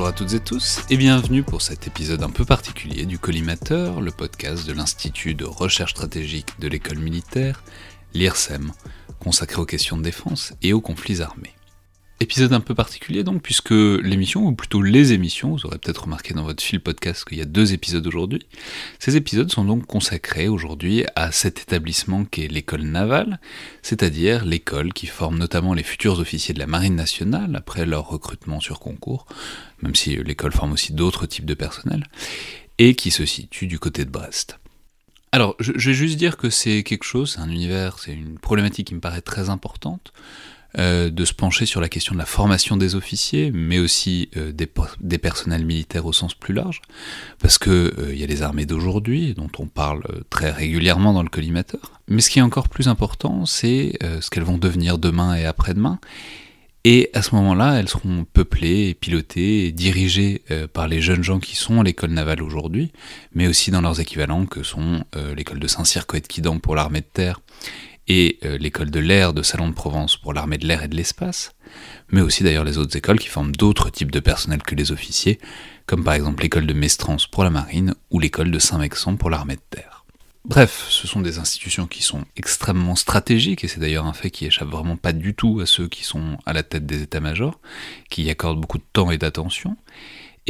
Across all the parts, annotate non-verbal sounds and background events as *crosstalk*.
Bonjour à toutes et tous et bienvenue pour cet épisode un peu particulier du Collimateur, le podcast de l'Institut de recherche stratégique de l'école militaire, l'IRSEM, consacré aux questions de défense et aux conflits armés. Épisode un peu particulier donc, puisque l'émission, ou plutôt les émissions, vous aurez peut-être remarqué dans votre fil podcast qu'il y a deux épisodes aujourd'hui, ces épisodes sont donc consacrés aujourd'hui à cet établissement qu'est l'école navale, c'est-à-dire l'école qui forme notamment les futurs officiers de la Marine nationale après leur recrutement sur concours, même si l'école forme aussi d'autres types de personnel, et qui se situe du côté de Brest. Alors, je, vais juste dire que c'est quelque chose, c'est un univers, c'est une problématique qui me paraît très importante, euh, de se pencher sur la question de la formation des officiers, mais aussi euh, des, personnels militaires au sens plus large, parce que il euh, y a les armées d'aujourd'hui, dont on parle très régulièrement dans le collimateur. Mais ce qui est encore plus important, c'est ce qu'elles vont devenir demain et après-demain, et à ce moment-là, elles seront peuplées, pilotées dirigées euh, par les jeunes gens qui sont à l'école navale aujourd'hui, mais aussi dans leurs équivalents que sont euh, l'école de Saint-Cyr Coët-Quidan pour l'armée de terre et euh, l'école de l'air de Salon de Provence pour l'armée de l'air et de l'espace, mais aussi d'ailleurs les autres écoles qui forment d'autres types de personnel que les officiers, comme par exemple l'école de Mestrance pour la marine ou l'école de Saint-Mexan pour l'armée de terre. Bref, ce sont des institutions qui sont extrêmement stratégiques, et c'est d'ailleurs un fait qui échappe vraiment pas du tout à ceux qui sont à la tête des états-majors, qui y accordent beaucoup de temps et d'attention.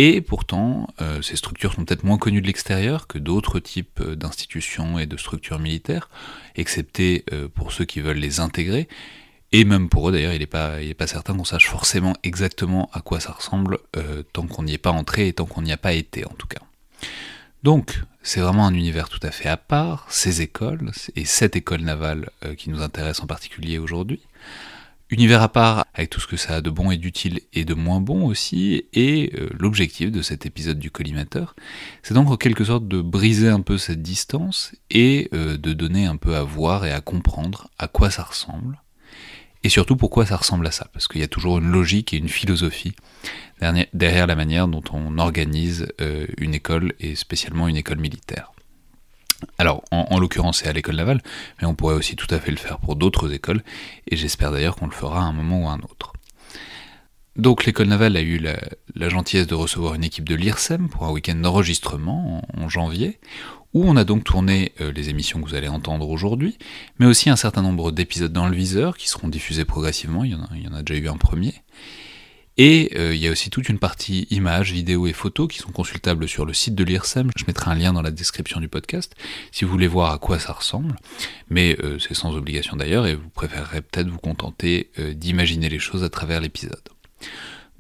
Et pourtant, euh, ces structures sont peut-être moins connues de l'extérieur que d'autres types d'institutions et de structures militaires, excepté euh, pour ceux qui veulent les intégrer. Et même pour eux d'ailleurs, il n'est pas, certain qu'on sache forcément exactement à quoi ça ressemble euh, tant qu'on n'y est pas entré et tant qu'on n'y a pas été en tout cas. Donc, c'est vraiment un univers tout à fait à part, ces écoles, et cette école navale euh, qui nous intéresse en particulier aujourd'hui. Univers à part avec tout ce que ça a de bon et d'utile et de moins bon aussi, et euh, l'objectif de cet épisode du collimateur, c'est donc en quelque sorte de briser un peu cette distance et euh, de donner un peu à voir et à comprendre à quoi ça ressemble, et surtout pourquoi ça ressemble à ça, parce qu'il y a toujours une logique et une philosophie derrière la manière dont on organise euh, une école, et spécialement une école militaire. Alors, en, l'occurrence, c'est à l'école navale, mais on pourrait aussi tout à fait le faire pour d'autres écoles, et j'espère d'ailleurs qu'on le fera à un moment ou à un autre. Donc l'école navale a eu la, gentillesse de recevoir une équipe de l'IRSEM pour un week-end d'enregistrement en, janvier, où on a donc tourné euh, les émissions que vous allez entendre aujourd'hui, mais aussi un certain nombre d'épisodes dans le viseur qui seront diffusés progressivement, il y en a, il y en a déjà eu un premier. Et euh, il y a aussi toute une partie images, vidéos et photos qui sont consultables sur le site de l'IRSEM. Je mettrai un lien dans la description du podcast si vous voulez voir à quoi ça ressemble. Mais euh, c'est sans obligation d'ailleurs et vous préférerez peut-être vous contenter d'imaginer les choses à travers l'épisode.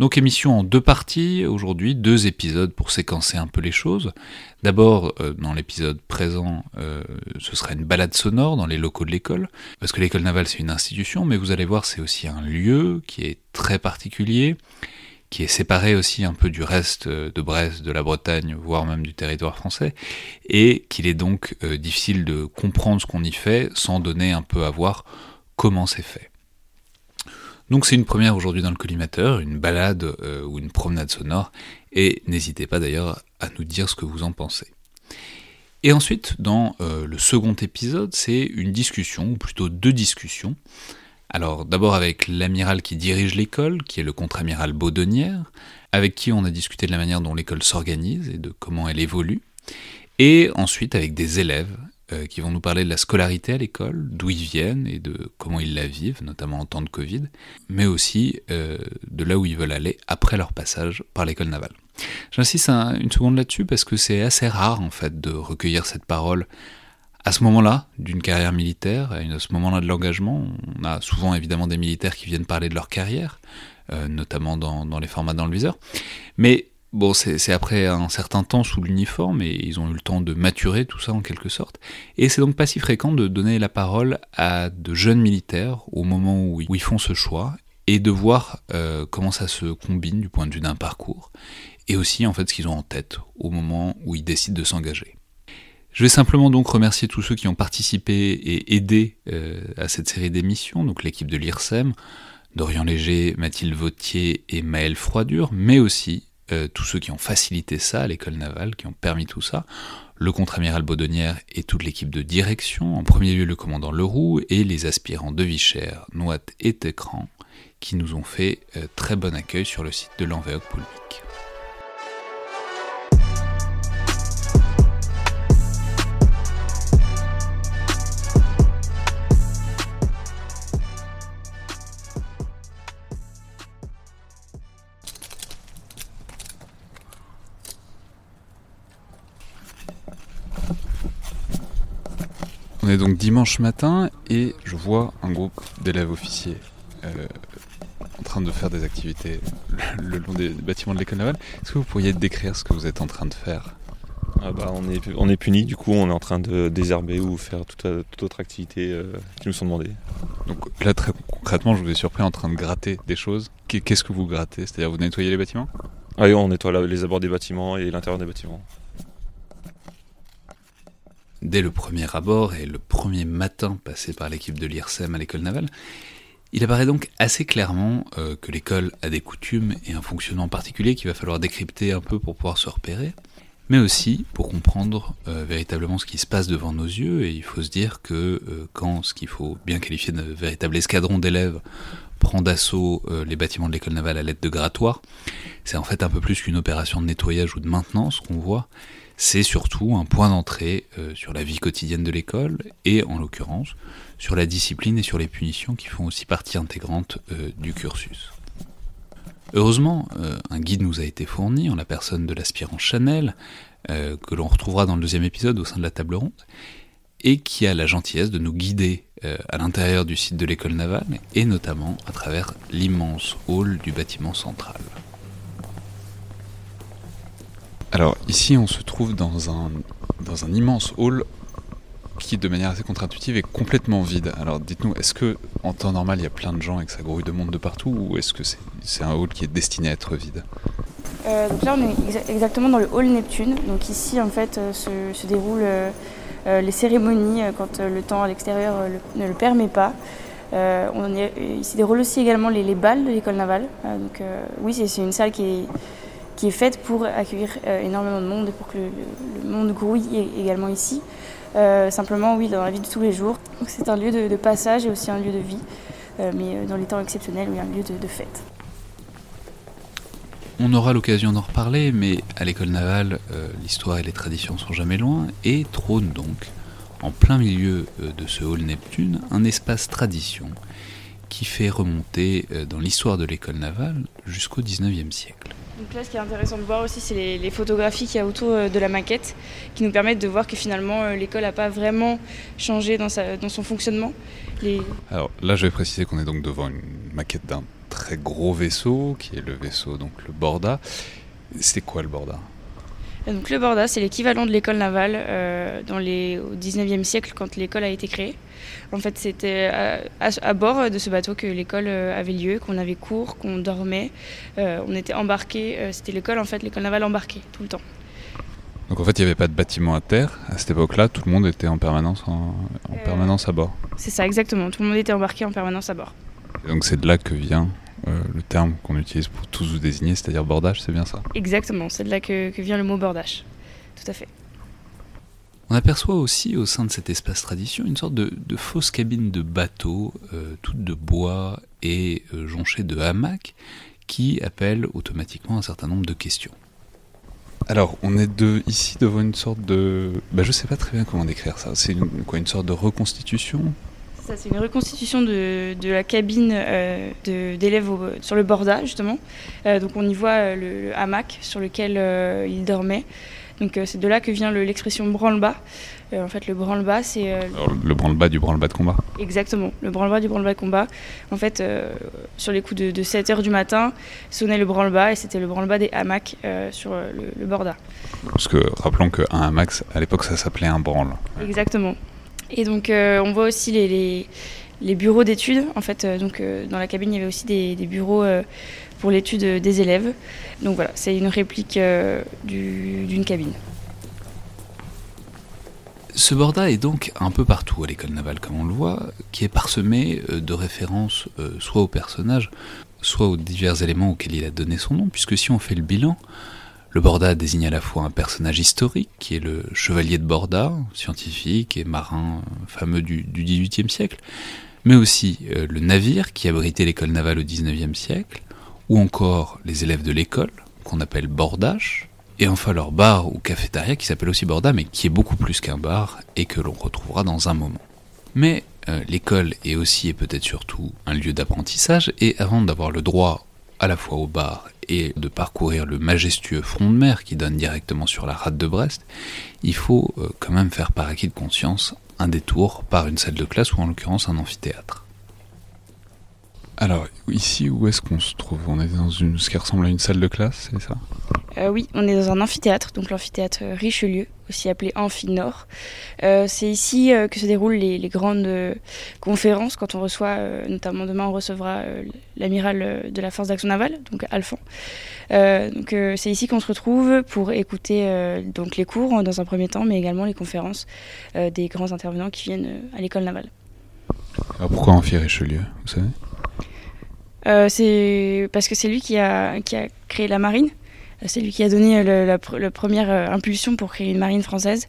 Donc émission en deux parties aujourd'hui, deux épisodes pour séquencer un peu les choses. D'abord, euh, dans l'épisode présent, euh, ce sera une balade sonore dans les locaux de l'école, parce que l'école navale c'est une institution, mais vous allez voir c'est aussi un lieu qui est très particulier, qui est séparé aussi un peu du reste de Brest, de la Bretagne, voire même du territoire français, et qu'il est donc euh, difficile de comprendre ce qu'on y fait sans donner un peu à voir comment c'est fait. Donc c'est une première aujourd'hui dans le collimateur, une balade euh, ou une promenade sonore, et n'hésitez pas d'ailleurs à nous dire ce que vous en pensez. Et ensuite, dans euh, le second épisode, c'est une discussion, ou plutôt deux discussions. Alors d'abord avec l'amiral qui dirige l'école, qui est le contre-amiral Baudonnière, avec qui on a discuté de la manière dont l'école s'organise et de comment elle évolue. Et ensuite avec des élèves euh, qui vont nous parler de la scolarité à l'école, d'où ils viennent et de comment ils la vivent, notamment en temps de Covid, mais aussi euh, de là où ils veulent aller après leur passage par l'école navale. J'insiste une seconde là-dessus parce que c'est assez rare en fait de recueillir cette parole à ce moment-là d'une carrière militaire, à ce moment-là de l'engagement. On a souvent évidemment des militaires qui viennent parler de leur carrière, euh, notamment dans, les formats viseur. Mais Bon, c'est après un certain temps sous l'uniforme et ils ont eu le temps de maturer tout ça en quelque sorte. Et c'est donc pas si fréquent de donner la parole à de jeunes militaires au moment où ils font ce choix et de voir euh, comment ça se combine du point de vue d'un parcours et aussi en fait ce qu'ils ont en tête au moment où ils décident de s'engager. Je vais simplement donc remercier tous ceux qui ont participé et aidé euh, à cette série d'émissions, donc l'équipe de l'IRSEM, Dorian Léger, Mathilde Vautier et Maëlle Froidure, mais aussi euh, tous ceux qui ont facilité ça à l'école navale, qui ont permis tout ça, le contre-amiral Baudonnière et toute l'équipe de direction, en premier lieu le commandant Leroux et les aspirants de Vichère, Noat et Técran, qui nous ont fait euh, très bon accueil sur le site de l'Envéoc Poulmic. Est donc dimanche matin et je vois un groupe d'élèves officiers euh, en train de faire des activités le, long des bâtiments de l'école navale. Est-ce que vous pourriez décrire ce que vous êtes en train de faire? Ah bah, on, est, on est puni, du coup on est en train de désherber ou faire toute, autre activité euh, qui nous sont demandées. Donc là très concrètement je vous ai surpris en train de gratter des choses. Qu'est-ce que vous grattez? C'est-à-dire vous nettoyez les bâtiments? Ah oui on nettoie les abords des bâtiments et l'intérieur des bâtiments. Dès le premier abord et le premier matin passé par l'équipe de l'IRSEM à l'école navale, il apparaît donc assez clairement euh, que l'école a des coutumes et un fonctionnement particulier qu'il va falloir décrypter un peu pour pouvoir se repérer, mais aussi pour comprendre euh, véritablement ce qui se passe devant nos yeux, et il faut se dire que euh, quand ce qu'il faut bien qualifier de véritable escadron d'élèves prend d'assaut les bâtiments de l'école navale à l'aide de grattoirs, c'est en fait un peu plus qu'une opération de nettoyage ou de maintenance qu'on voit, c'est surtout un point d'entrée euh, sur la vie quotidienne de l'école et en l'occurrence sur la discipline et sur les punitions qui font aussi partie intégrante euh, du cursus. Heureusement, euh, un guide nous a été fourni en la personne de l'aspirant Chanel, que l'on retrouvera dans le deuxième épisode au sein de la table ronde, et qui a la gentillesse de nous guider à l'intérieur du site de l'école navale, et notamment à travers l'immense hall du bâtiment central. Alors ici on se trouve dans un, dans un immense hall qui de manière assez contre-intuitive est complètement vide. Alors dites-nous, est-ce que en temps normal il y a plein de gens et que ça grouille de monde de partout ou est-ce que c'est un hall qui est destiné à être vide? Euh, donc là on est exactement dans le hall Neptune. Donc ici en fait euh, se, déroulent euh, les cérémonies quand le temps à l'extérieur ne le permet pas. on il se déroule aussi également les, les balles de l'école navale. donc oui c'est une salle qui est qui est faite pour accueillir euh, énormément de monde et pour que le, monde grouille également ici. Euh, simplement, oui, dans la vie de tous les jours. C'est un lieu de, passage et aussi un lieu de vie, euh, mais dans les temps exceptionnels, oui, un lieu de, fête. On aura l'occasion d'en reparler, mais à l'école navale, l'histoire et les traditions sont jamais loin, et trône donc, en plein milieu de ce hall Neptune, un espace tradition qui fait remonter dans l'histoire de l'école navale jusqu'au 19e siècle. Donc là, ce qui est intéressant de voir aussi, c'est les, photographies qu'il y a autour euh, de la maquette, qui nous permettent de voir que finalement, euh, l'école n'a pas vraiment changé dans, son fonctionnement. Alors là, je vais préciser qu'on est donc devant une maquette d'un très gros vaisseau, qui est le vaisseau, donc le Borda. C'est quoi le Borda? Donc le Borda, c'est l'équivalent de l'école navale euh, dans les, au 19e siècle quand l'école a été créée. En fait, c'était à, bord de ce bateau que l'école euh, avait lieu, qu'on avait cours, qu'on dormait. Euh, on était embarqué. c'était l'école, en fait, l'école navale embarquée tout le temps. Donc en fait, il n'y avait pas de bâtiment à terre. À cette époque-là, tout le monde était en permanence, en, permanence à bord. C'est ça, exactement. Tout le monde était embarqué en permanence à bord. donc c'est de là que vient le terme qu'on utilise pour tous vous désigner, c'est-à-dire bordage, c'est bien ça? Exactement, c'est de là que, que, vient le mot bordage. Tout à fait. On aperçoit aussi au sein de cet espace tradition une sorte de, fausse cabine de bateau, euh, toute de bois et euh, jonchée de hamacs, qui appelle automatiquement un certain nombre de questions. Alors, on est de, ici devant une sorte de. Bah, je sais pas très bien comment décrire ça. C'est une, quoi, une sorte de reconstitution? Ça, c'est une reconstitution de, de la cabine euh, d'élèves sur le Borda, justement. Euh, donc, on y voit euh, le, le hamac sur lequel euh, ils dormaient. Donc, euh, c'est de là que vient le- l'expression branle-bas. En fait, le branle-bas, c'est le branle-bas du branle-bas de combat. Exactement, le branle-bas du branle-bas de combat. En fait, sur les coups de, de 7h du matin, sonnait le branle-bas et c'était le branle-bas des hamacs sur le, le Borda. Parce que rappelons qu'un hamac, à l'époque, ça s'appelait un branle. Exactement. Et donc, euh, on voit aussi les, bureaux d'études. En fait, euh, donc, euh, dans la cabine, il y avait aussi des, bureaux pour l'étude des élèves. Donc voilà, c'est une réplique du- d'une cabine. Ce borda est donc un peu partout à l'école navale, comme on le voit, qui est parsemé de références soit aux personnages, soit aux divers éléments auxquels il a donné son nom, puisque si on fait le bilan, le Borda désigne à la fois un personnage historique, qui est le chevalier de Borda, scientifique et marin euh, fameux du, du XVIIIe siècle, mais aussi euh, le navire qui abritait l'école navale au XIXe siècle, ou encore les élèves de l'école, qu'on appelle bordache, et enfin leur bar ou cafétéria qui s'appelle aussi Borda, mais qui est beaucoup plus qu'un bar et que l'on retrouvera dans un moment. Mais euh, l'école est aussi et peut-être surtout un lieu d'apprentissage, et avant d'avoir le droit à la fois au bar et de parcourir le majestueux front de mer qui donne directement sur la rade de Brest, il faut euh, quand même faire par acquis de conscience un détour par une salle de classe ou en l'occurrence un amphithéâtre. Alors ici, où est-ce qu'on se trouve? On est dans une, ce qui ressemble à une salle de classe, c'est ça? Euh, oui, on est dans un amphithéâtre, donc l'amphithéâtre Richelieu, aussi appelé Amphi Nord. Euh, c'est ici euh, que se déroulent les, les grandes conférences, quand on reçoit, notamment demain, on recevra l'amiral de la force d'action navale, donc Alphand. Donc c'est ici qu'on se retrouve pour écouter donc les cours hein, dans un premier temps, mais également les conférences des grands intervenants qui viennent à l'école navale. Alors pourquoi Amphi Richelieu, vous savez? C'est parce que c'est lui qui a, qui a créé la marine. Euh, C'est lui qui a donné euh, la, pr- la première euh, impulsion pour créer une marine française.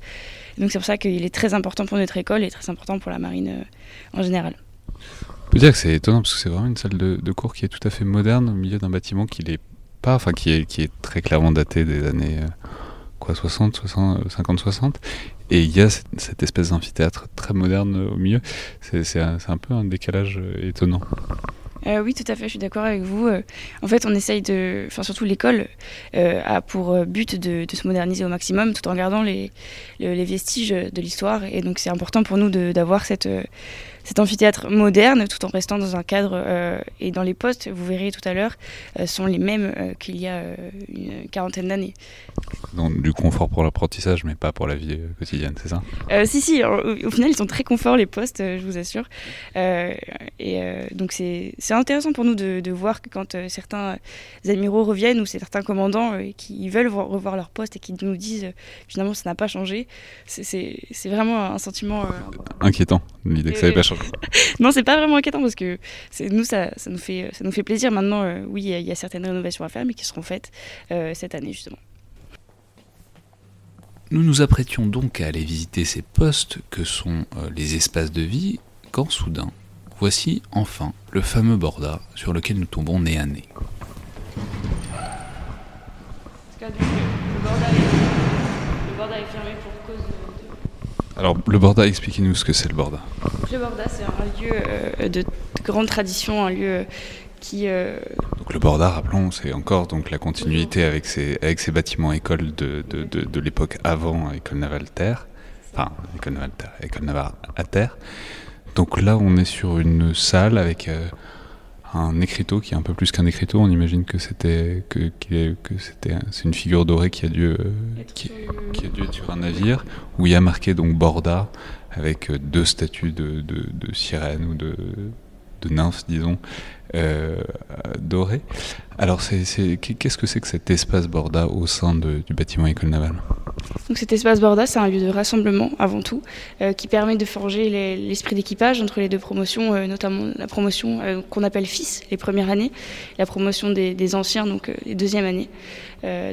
Donc c'est pour ça qu'il est très important pour notre école et très important pour la marine euh, en général. On peut dire que c'est étonnant parce que c'est vraiment une salle de, cours qui est tout à fait moderne au milieu d'un bâtiment qui n'est pas, enfin qui est, qui est très clairement daté des années euh, quoi 60, 60, 50, 60. Et il y a cette, espèce d'amphithéâtre très moderne euh, au milieu. C'est un, un peu un décalage euh, étonnant. Euh, oui, tout à fait, je suis d'accord avec vous. Euh, en fait, on essaye de, enfin surtout l'école euh, a pour but de, se moderniser au maximum, tout en gardant les, le- les vestiges de l'histoire. Et donc, c'est important pour nous d'avoir cette cet amphithéâtre moderne, tout en restant dans un cadre euh, et dans les postes. Vous verrez tout à l'heure, euh, sont les mêmes euh, qu'il y a une quarantaine d'années. Donc du confort pour l'apprentissage, mais pas pour la vie quotidienne, c'est ça? Si, si, au, au final, ils sont très confort, les postes, je vous assure. Et donc, c'est intéressant pour nous de, de voir que quand certains admiraux reviennent ou certains commandants qui veulent vo- revoir leur poste et qui nous disent finalement ça n'a pas changé, c'est- vraiment un sentiment. Inquiétant, l'idée que ça n'avait pas changé. *laughs* non, c'est pas vraiment inquiétant parce que nous, ça, ça, nous fait, ça nous fait plaisir. Maintenant, euh, oui, il y a- certaines rénovations à faire, mais qui seront faites euh, cette année justement. Nous nous apprêtions donc à aller visiter ces postes que sont euh, les espaces de vie, quand soudain, voici enfin le fameux Borda sur lequel nous tombons nez à nez. Le Borda est fermé pour Alors le Borda, expliquez-nous ce que c'est le Borda. Le Borda, c'est un lieu euh, de, de grande tradition, un lieu qui. euh, Donc le Borda, rappelons, c'est encore donc la continuité avec ces, avec ces bâtiments écoles de, de, de, de l'époque avant École navale terre, enfin École navale terre, École navale à terre. Donc là, on est sur une salle avec euh, un écriteau qui est un peu plus qu'un écriteau. On imagine que c'était que, c'était c'est une figure dorée qui a dû euh, qui, qui a dû être sur un navire où il y a marqué donc Borda avec euh, deux statues de, de, de sirènes ou de, de nymphes, disons, euh, dorées. Alors, qu'est-ce que c'est que cet espace Borda au sein de- du bâtiment école navale? Donc cet espace Borda, c'est un lieu de rassemblement avant tout, euh, qui permet de forger les- l'esprit d'équipage entre les deux promotions, euh, notamment la promotion euh, qu'on appelle fils, les premières années, la promotion des, des anciens, donc les deuxièmes années,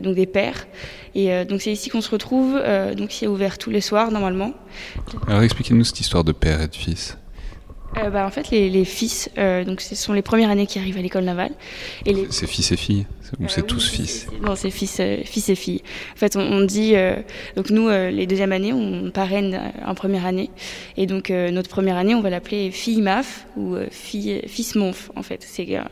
donc des pères. Et donc c'est ici qu'on se retrouve, donc c'est ouvert tous les soirs normalement. Alors, expliquez-nous cette histoire de père et de fils. Euh, bah, En fait, les, les fils, euh, donc ce sont les premières années qui arrivent à l'école navale. Et les... C'est fils et filles Ou Euh, c'est oui, tous fils Non, c'est fils, euh, fils et filles. En fait, on, on dit, euh, donc nous, euh, les deuxièmes années, on parraine en première année. Et donc, euh, notre première année, on va l'appeler fille MAF ou euh, fille, fils MONF, en fait. C'est euh,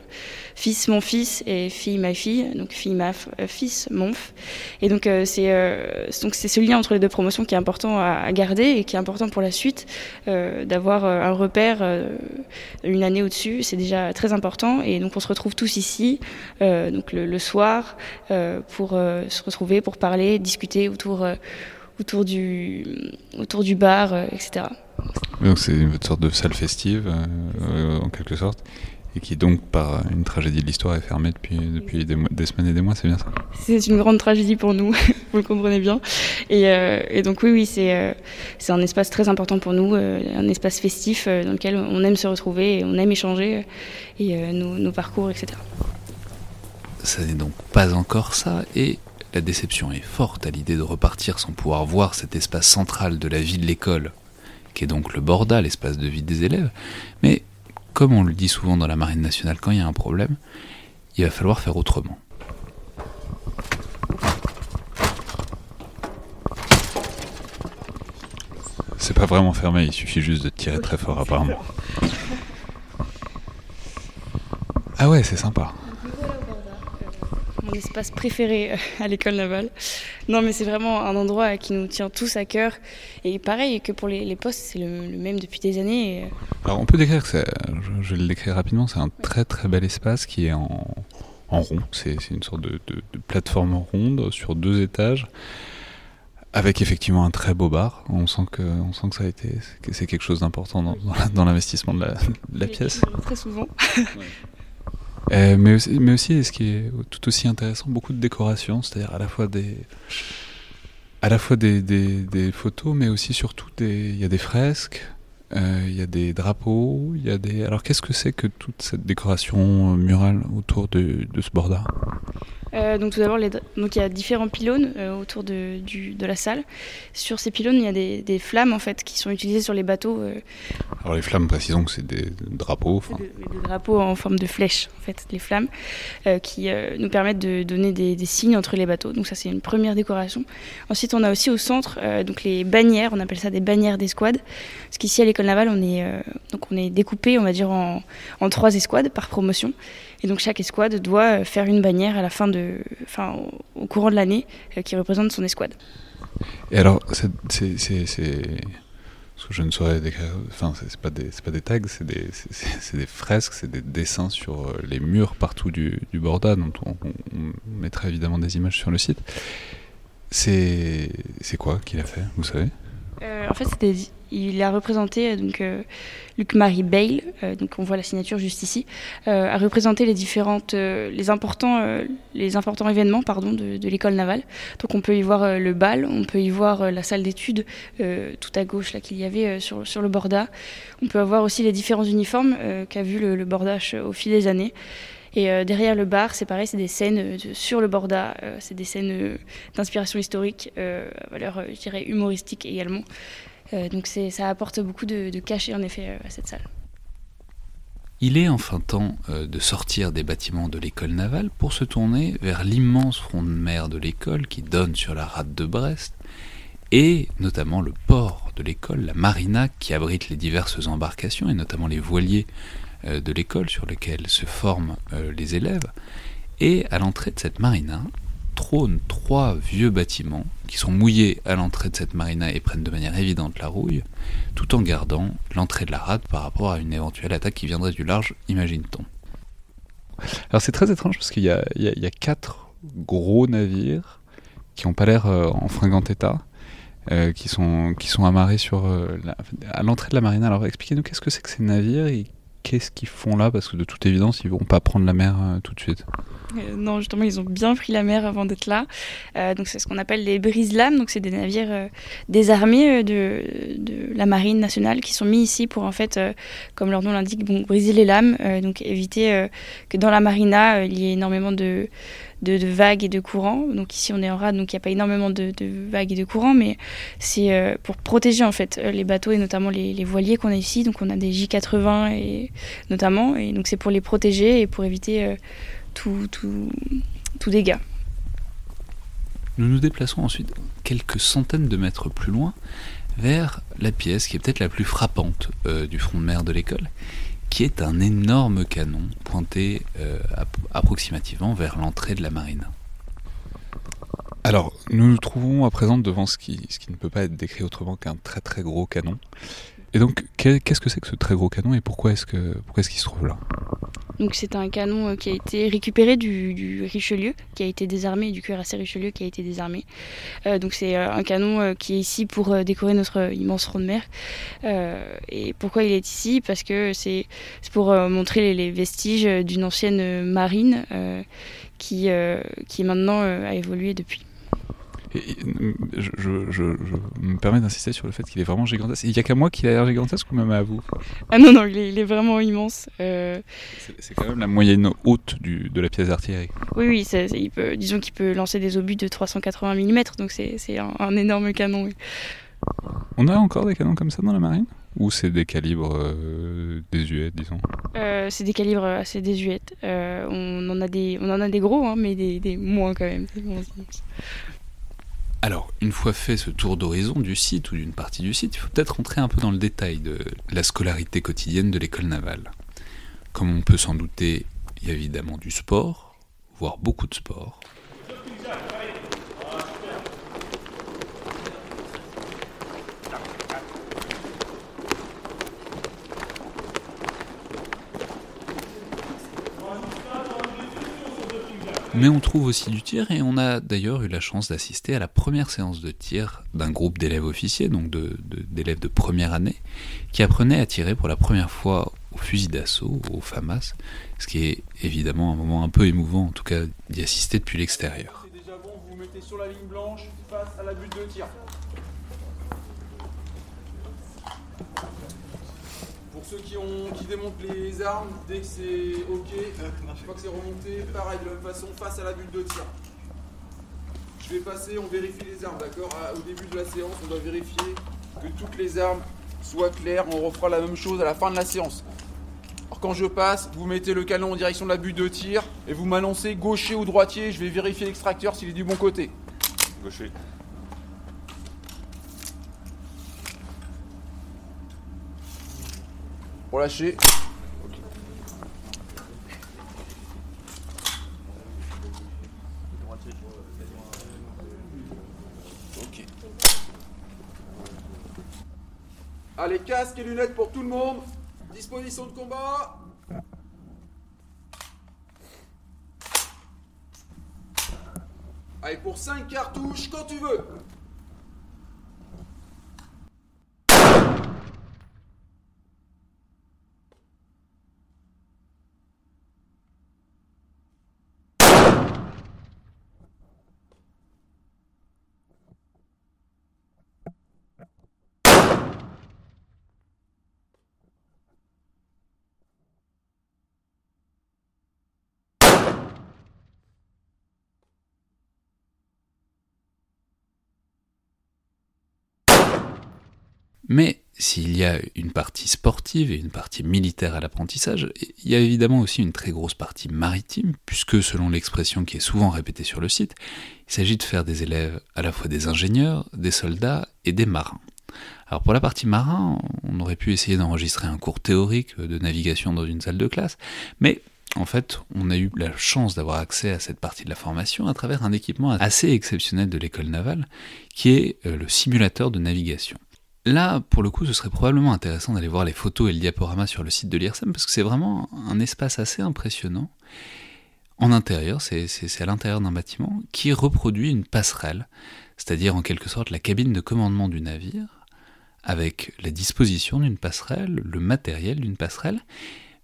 fils mon fils et fille ma fille, donc fille MAF, euh, fils MONF. Et donc, euh, c'est euh, donc c'est ce lien entre les deux promotions qui est important à, garder et qui est important pour la suite, d'avoir un repère une année au-dessus. C'est déjà très important. Et donc, on se retrouve tous ici, donc le, soir, pour se retrouver, pour parler, discuter autour, autour, du, autour du bar, etc. Donc c'est une sorte de salle festive, en quelque sorte, et qui donc, par une tragédie de l'histoire, est fermée depuis, depuis des, mois- des semaines et des mois, c'est bien ça? C'est une grande tragédie pour nous, *laughs* vous le comprenez bien. Et, euh, et donc oui, oui, c'est euh, c'est un espace très important pour nous, euh, un espace festif euh, dans lequel on aime se retrouver, et on aime échanger, euh, et euh, nos, nos parcours, etc. Ça n'est donc pas encore ça, et la déception est forte à l'idée de repartir sans pouvoir voir cet espace central de la vie de l'école, qui est donc le Borda, l'espace de vie des élèves. Mais comme on le dit souvent dans la Marine nationale, quand il y a un problème, il va falloir faire autrement. C'est pas vraiment fermé, il suffit juste de tirer très fort apparemment. Ah ouais, c'est sympa. Mon espace préféré euh, à l'école navale. Non, mais c'est vraiment un endroit qui nous tient tous à cœur. Et pareil que pour les, les postes, c'est le, le même depuis des années. Euh, Alors on peut décrire que c'est, je, vais le décrire rapidement, c'est un très très bel espace qui est en, en rond. C'est, c'est une sorte de, de- de plateforme ronde sur deux étages, avec effectivement un très beau bar. On sent que, on sent que ça a été, que c'est quelque chose d'important dans, dans l'investissement de la, de la et- pièce. Très souvent. *laughs* Euh, mais, aussi, mais aussi, ce qui est tout aussi intéressant, beaucoup de décorations, c'est-à-dire à la fois des, à la fois des, des- des photos, mais aussi surtout il y a des fresques, euh, il y a des drapeaux, il y a des. Alors qu'est-ce que c'est que toute cette décoration murale autour de, de ce borda Euh, donc tout d'abord, donc il y a différents pylônes euh, autour de, du- de la salle. Sur ces pylônes, il y a des, des flammes en fait qui sont utilisées sur les bateaux, euh, Alors les flammes, précisons que c'est des drapeaux. Des, des drapeaux en forme de flèche en fait, les flammes, qui nous permettent de donner des, des signes entre les bateaux. Donc ça c'est une première décoration. Ensuite, on a aussi au centre donc les bannières, on appelle ça des bannières d'escouade. Parce qu'ici à l'école navale, on est donc on est découpé, on va dire en, en trois escouades par promotion. Et donc chaque escouade doit euh, faire une bannière à la fin de, enfin au, courant de l'année euh, qui représente son escouade. Et alors, c'est, ce que je ne saurais décrire. Enfin, c'est, pas des, pas des tags, c'est des, des fresques, c'est des dessins sur euh, les murs partout du, du Borda, dont on, on- on mettra évidemment des images sur le site. C'est, quoi qu'il a fait, vous savez? En fait, il a représenté euh, donc euh, Luc-Marie Bale, euh, donc on voit la signature juste ici, euh, a représenté les différentes, euh, les importants, euh, les importants événements pardon de, l'école navale. Donc on peut y voir euh, le bal, on peut y voir euh, la salle d'études euh, tout à gauche là qu'il y avait euh, sur sur le borda. On peut avoir aussi les différents uniformes euh, qu'a vu le, le bordage au fil des années. Et euh, derrière le bar, c'est pareil, c'est des scènes euh, sur le borda, euh, c'est des scènes d'inspiration historique, à valeur, je dirais, humoristique également. Donc ça apporte beaucoup de, de cachet en effet à cette salle. Il est enfin temps de sortir des bâtiments de l'école navale pour se tourner vers l'immense front de mer de l'école qui donne sur la rade de Brest et notamment le port de l'école, la marina qui abrite les diverses embarcations et notamment les voiliers de l'école sur lesquels se forment euh, les élèves. Et à l'entrée de cette marina trônent trois vieux bâtiments qui sont mouillés à l'entrée de cette marina et prennent de manière évidente la rouille tout en gardant l'entrée de la rade par rapport à une éventuelle attaque qui viendrait du large, imagine-t-on. Alors c'est très étrange parce qu'il y, y a- quatre gros navires qui n'ont pas l'air euh, en fringant état, euh, qui, sont, qui sont amarrés sur, euh, à l'entrée de la marina. Alors expliquez-nous qu'est-ce que c'est que ces navires qu'est-ce qu'ils font là Parce que de toute évidence, ils vont pas prendre la mer euh, tout de suite. Euh, non, justement, ils ont bien pris la mer avant d'être là. Euh, donc c'est ce qu'on appelle les brise-lames. Donc c'est des navires euh, désarmés de, la marine nationale qui sont mis ici pour en fait, comme leur nom l'indique, briser les lames. donc éviter que dans la marina il y ait énormément de, vagues et de courants. Donc ici on est en rade, donc il n'y a pas énormément de, vagues et de courants, mais c'est pour protéger en fait les bateaux et notamment les, voiliers qu'on a ici. Donc on a des J80 et notamment, et donc c'est pour les protéger et pour éviter tout, tout, tout dégât. Nous nous déplaçons ensuite quelques centaines de mètres plus loin vers la pièce qui est peut-être la plus frappante du front de mer de l'école, qui est un énorme canon pointé euh, approximativement vers l'entrée de la marine. Alors, nous nous trouvons à présent devant ce qui, ce qui ne peut pas être décrit autrement qu'un très très gros canon. Et donc, qu'est-ce que c'est que ce très gros canon et pourquoi est-ce qu'il se trouve là? Donc c'est un canon euh, qui a été récupéré du, Richelieu, qui a été désarmé, du cuirassé Richelieu qui a été désarmé. Euh, donc c'est euh, un canon qui est ici pour décorer notre immense front de mer. et pourquoi il est ici? Parce que c'est pour montrer les, vestiges d'une ancienne marine qui, qui maintenant a évolué depuis je, me permets d'insister sur le fait qu'il est vraiment gigantesque. Il n'y a qu'à moi qu'il a l'air gigantesque ou même à vous? Ah non, non, il est, vraiment immense. Euh. C'est quand même la moyenne haute du, de la pièce d'artillerie. Oui, oui, il peut, disons qu'il peut lancer des obus de 380 mm, donc c'est un, énorme canon. On a encore des canons comme ça dans la marine? Ou c'est des calibres euh, désuets, disons? Euh, C'est des calibres assez désuets. on, en a des, on en a des gros, hein, mais des, des moins quand même. Alors, une fois fait ce tour d'horizon du site ou d'une partie du site, il faut peut-être rentrer un peu dans le détail de la scolarité quotidienne de l'école navale. Comme on peut s'en douter, il y a évidemment du sport, voire beaucoup de sport. Mais on trouve aussi du tir et on a d'ailleurs eu la chance d'assister à la première séance de tir d'un groupe d'élèves officiers, donc d'élèves de, première année, qui apprenaient à tirer pour la première fois au fusil d'assaut, au FAMAS, ce qui est évidemment un moment un peu émouvant, en tout cas d'y assister depuis l'extérieur. Face à la butte de tir. Ceux qui, ont, qui démontent les armes, dès que c'est ok, une fois que c'est remonté, pareil, de la même façon, face à la bulle de tir. Je vais passer, on vérifie les armes, d'accord? Au début de la séance, on doit vérifier que toutes les armes soient claires. On refera la même chose à la fin de la séance. Alors quand je passe, vous mettez le canon en direction de la butte de tir et vous m'annoncez gaucher ou droitier. Je vais vérifier l'extracteur s'il est du bon côté. Gaucher. Relâchez. Ok. Allez, casque et lunettes pour tout le monde. Disposition de combat. Allez, pour 5 cartouches, quand tu veux. Mais s'il y a une partie sportive et une partie militaire à l'apprentissage, il y a évidemment aussi une très grosse partie maritime, puisque selon l'expression qui est souvent répétée sur le site, il s'agit de faire des élèves à la fois des ingénieurs, des soldats et des marins. Alors pour la partie marin, on aurait pu essayer d'enregistrer un cours théorique de navigation dans une salle de classe, mais en fait, on a eu la chance d'avoir accès à cette partie de la formation à travers un équipement assez exceptionnel de l'école navale, qui est euh, le simulateur de navigation. Là, pour le coup, ce serait probablement intéressant d'aller voir les photos et le diaporama sur le site de l'IRSEM parce que c'est vraiment un espace assez impressionnant. En intérieur, c'est à l'intérieur d'un bâtiment qui reproduit une passerelle, c'est-à-dire en quelque sorte la cabine de commandement du navire, avec la disposition d'une passerelle, le matériel d'une passerelle,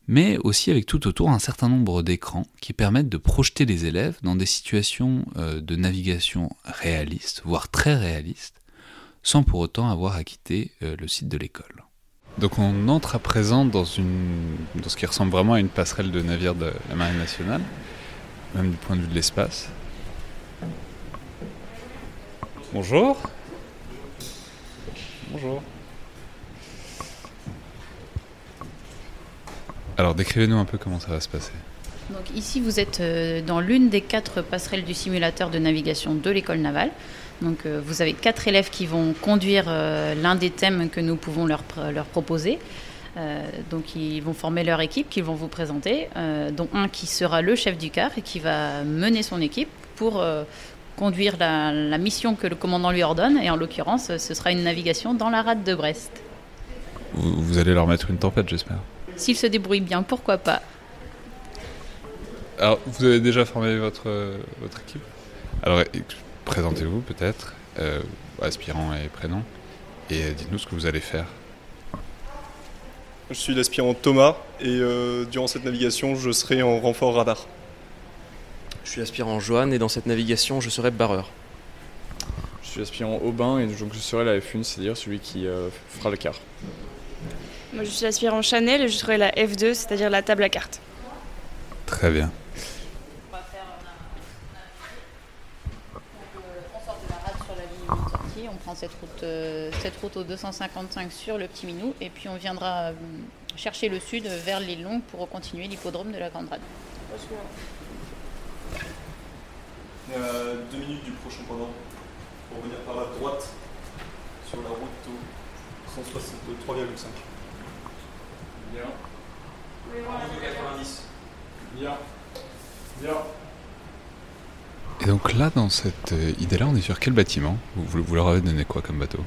mais aussi avec tout autour un certain nombre d'écrans qui permettent de projeter les élèves dans des situations euh, de navigation réalistes, voire très réalistes, sans pour autant avoir à quitter euh, le site de l'école. Donc on entre à présent dans, une, dans ce qui ressemble vraiment à une passerelle de navire de la Marine nationale. même du point de vue de l'espace. Bonjour. Bonjour. Alors décrivez-nous un peu comment ça va se passer. Donc ici, vous êtes euh, dans l'une des quatre passerelles du simulateur de navigation de l'école navale. Donc euh, vous avez quatre élèves qui vont conduire euh, l'un des thèmes que nous pouvons leur, leur proposer. Euh, donc ils vont former leur équipe qu'ils vont vous présenter, dont un qui sera le chef du car et qui va mener son équipe pour conduire la, la mission que le commandant lui ordonne. Et en l'occurrence, ce sera une navigation dans la rade de Brest. Vous, vous allez leur mettre une tempête, j'espère. S'ils se débrouillent bien, pourquoi pas Alors, vous avez déjà formé votre, votre équipe? Alors, présentez-vous peut-être, euh, aspirant et prénom, et dites-nous ce que vous allez faire. Je suis l'aspirant Thomas et euh, durant cette navigation, je serai en renfort radar. Je suis aspirant Johan et dans cette navigation, je serai barreur. Je suis aspirant Aubin et donc je serai la F1, c'est-à-dire celui qui euh, fera le quart. Moi, je suis l'aspirant Chanel et je serai la F2, c'est-à-dire la table à cartes. Très bien. On sort de la rade sur la ligne de sortie, on prend cette route, euh, cette route au 255 sur le Petit Minou et puis on viendra euh, chercher le sud vers l'île Longue pour continuer l'hippodrome de la Grande Rade. A deux minutes du prochain pendant pour venir par la droite sur la route au 163,5. Bien. 90. Bien. Bien. Et donc là, dans cette euh, idée-là, on est sur quel bâtiment? Vous, vous- leur avez donné quoi comme bateau?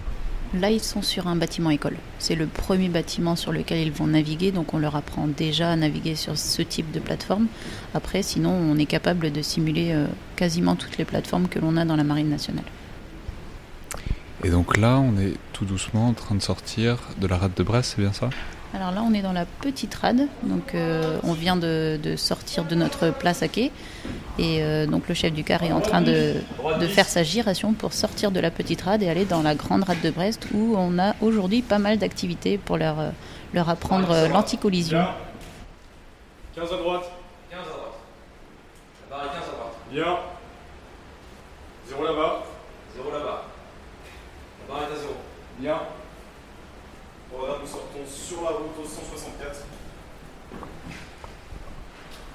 Là, ils sont sur un bâtiment école. C'est le premier bâtiment sur lequel ils vont naviguer, donc on leur apprend déjà à naviguer sur ce type de plateforme. Après, sinon, on est capable de simuler euh, quasiment toutes les plateformes que l'on a dans la Marine nationale. Et donc là, on est tout doucement en train de sortir de la rade de Brest, c'est bien ça? Alors là, on est dans la petite rade, donc euh, on vient de, de sortir de notre place à quai, et euh, donc le chef du car est en train de, de faire sa giration pour sortir de la petite rade et aller dans la grande rade de Brest, où on a aujourd'hui pas mal d'activités pour leur, leur apprendre l'anticollision. 15 à droite. 15 à droite. La barre est 15 à droite. Bien. 0 là-bas. 0 là-bas. La barre est à 0. Bien. Voilà, nous sortons sur la route au 164.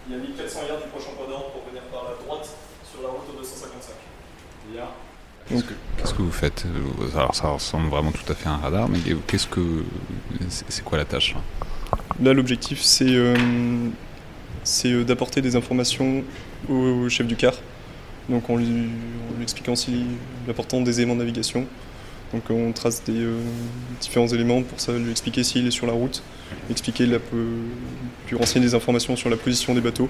Il y a 1400 yards du prochain point d'ordre pour venir par la droite sur la route au 255. Bien. Qu'est-ce que, qu'est-ce que vous faites? Alors ça ressemble vraiment tout à fait à un radar, mais qu'est-ce que c'est c'est quoi la tâche? Là Là, l'objectif, c'est euh, c'est, euh, d'apporter des informations au, au chef du car. Donc, en lui, en lui expliquant aussi l'importance des éléments de navigation. Donc, on trace des euh, différents éléments pour ça, lui expliquer s'il est sur la route, expliquer la, lui renseigner des informations sur la position des bateaux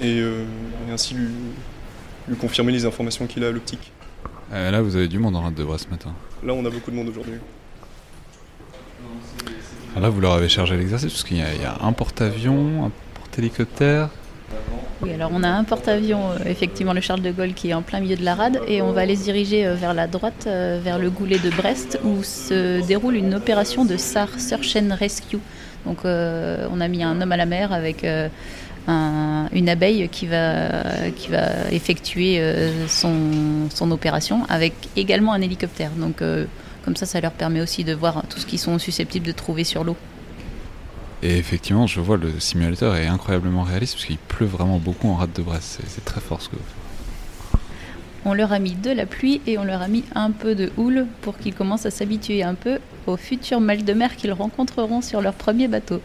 et, euh, et ainsi lui, lui confirmer les informations qu'il a à l'optique. Euh, Là, vous avez du monde en rade de Brest ce matin. Là, on a beaucoup de monde aujourd'hui. Alors là, vous leur avez chargé l'exercice parce qu'il y, y a un porte-avions, un porte-hélicoptère. Oui, alors on a un porte-avions, euh, effectivement le Charles de Gaulle, qui est en plein milieu de la rade, et on va les diriger euh, vers la droite, euh, vers le goulet de Brest, où se déroule une opération de SAR, Search and Rescue. Donc on a mis un homme à la mer avec un- une abeille qui va, effectuer son, son opération, avec également un hélicoptère. Donc comme ça, ça leur permet aussi de voir tout ce qu'ils sont susceptibles de trouver sur l'eau. Et effectivement, je vois le simulateur est incroyablement réaliste parce qu'il pleut vraiment beaucoup en rade de Brest. C'est- très fort ce que. On leur a mis de la pluie et on leur a mis un peu de houle pour qu'ils commencent à s'habituer un peu au futur mal de mer qu'ils rencontreront sur leur premier bateau.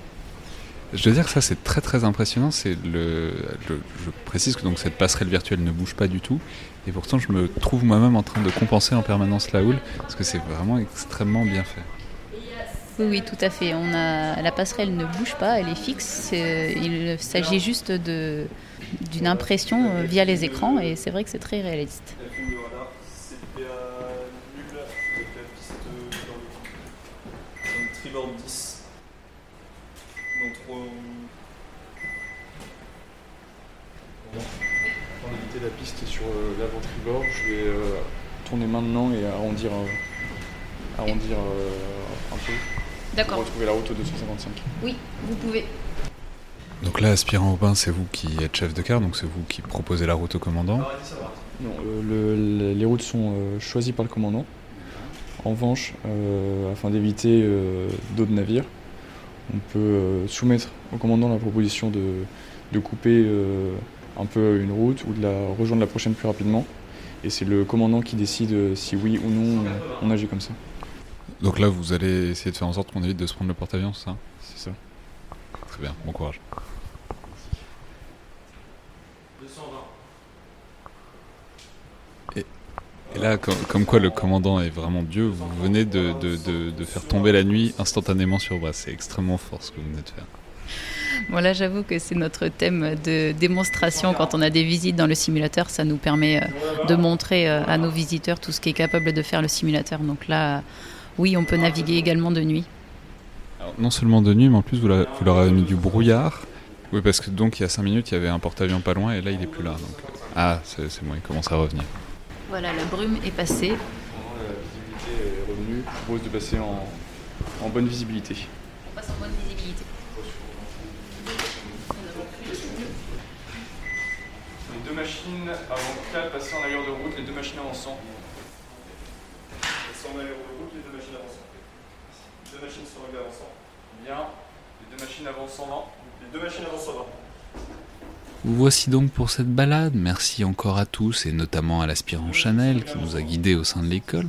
Je dois dire que ça c'est très très impressionnant. C'est le, le- je précise que donc cette passerelle virtuelle ne bouge pas du tout, et pourtant je me trouve moi-même en train de compenser en permanence la houle parce que c'est vraiment extrêmement bien fait. Oui, oui, tout à fait. On a, la passerelle ne bouge pas, elle est fixe. Il s'agit juste d'une impression euh, via les écrans et c'est vrai que c'est très réaliste. La fume de radar, c'était à nul avec la piste dans le un tribord 10. Dans trois. Pour éviter la piste sur euh, l'avant-tribord, je vais euh, tourner maintenant et arrondir, arrondir un peu pour D'accord. retrouver la route au 255. Oui, vous pouvez. Donc là, aspirant au bain, c'est vous qui êtes chef de car, donc c'est vous qui proposez la route au commandant. Non, euh, le- le- les routes sont euh, choisies par le commandant. En revanche, euh, afin d'éviter euh, d'autres navires, on peut euh, soumettre au commandant la proposition de, de couper euh, un peu une route ou de la rejoindre la prochaine plus rapidement. Et c'est le commandant qui décide si oui ou non on, on agit comme ça. Donc là, vous allez essayer de faire en sorte qu'on évite de se prendre le porte-avions, ça C'est ça. Très bien, bon courage. Et, et là, com- comme, quoi le commandant est vraiment Dieu, vous venez de, faire tomber la nuit instantanément sur Brest. C'est extrêmement fort ce que vous venez de faire. Bon là j'avoue que c'est notre thème de démonstration quand on a des visites dans le simulateur, ça nous permet euh, de montrer euh, à nos visiteurs tout ce qui est capable de faire le simulateur. Donc là, oui, on peut naviguer également de nuit. Alors, non seulement de nuit, mais en plus vous, la- vous leur avez mis du brouillard. Oui, parce que donc il y a 5 minutes, il y avait un porte-avions pas loin et là il est plus là. Donc, euh, ah, c'est c'est bon, il commence à revenir. Voilà, la brume est passée. La visibilité est revenue, je propose de passer en, en bonne visibilité. On passe en bonne visibilité. Les deux machines avant 4 passer en ailleurs de route, les deux machines avançant. Aéro de route, machines avançant. Les deux machines sont arrivées avançant. Bien. Les deux machines avançant 20. Les deux machines avançant. Vous voici donc pour cette balade. Merci encore à tous et notamment à l'aspirant Chanel qui nous a guidés au sein de l'école.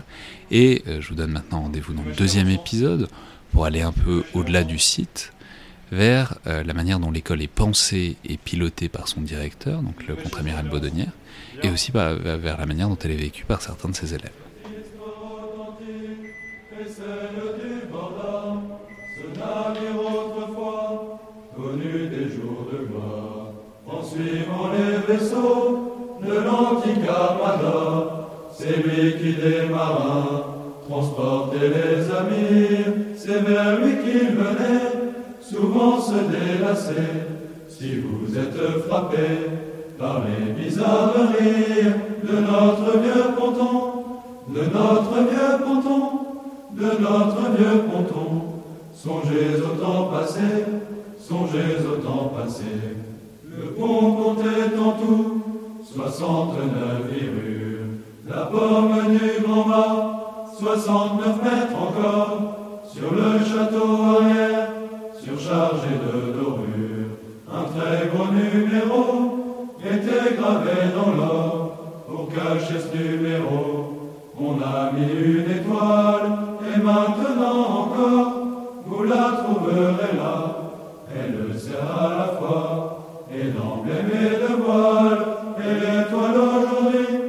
Et euh, je vous donne maintenant rendez-vous dans le deuxième épisode pour aller un peu au-delà du site vers euh, la manière dont l'école est pensée et pilotée par son directeur, donc le contre-amiral Baudonnière, et aussi vers vers la manière dont elle est vécue par certains de ses élèves. Ce navire autrefois, connu des jours de gloire, en suivant les vaisseaux de l'antique armada, c'est lui qui des marins transportait les amis, c'est vers lui qu'il venait souvent se délasser. Si vous êtes frappé par les bizarreries de notre vieux ponton, de notre vieux ponton, de notre vieux ponton. Songez au temps passé, songez au temps passé. Le pont comptait en tout 69 virures. La pomme du grand mât, 69 mètres encore. Sur le château arrière, surchargé de dorures. Un très gros numéro était gravé dans l'or. Pour cacher ce numéro, on a mis une étoile. Maintenant encore, vous la trouverez là. Elle sert à la fois et l'emblème et le voile. Et l'étoile aujourd'hui,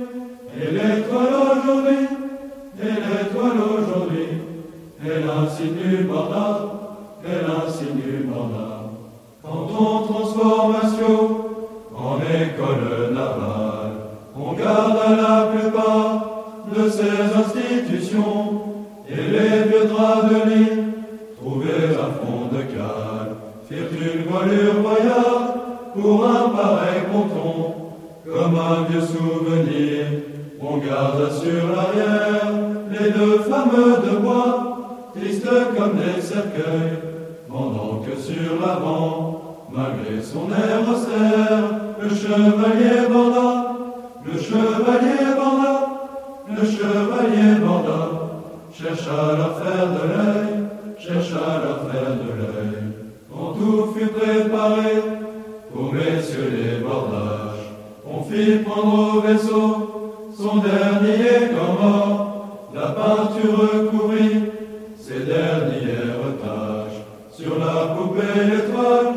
Sur la poupée l'étoile,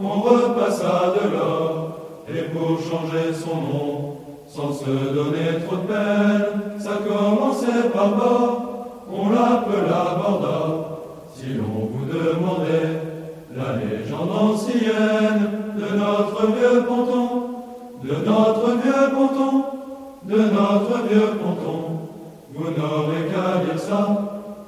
on repassa de l'or. Et pour changer son nom, sans se donner trop de peine, ça commençait par bord, on l'appela Borda. Si l'on vous demandait la légende ancienne de notre vieux ponton, de notre vieux ponton, de notre vieux ponton, vous n'aurez qu'à dire ça.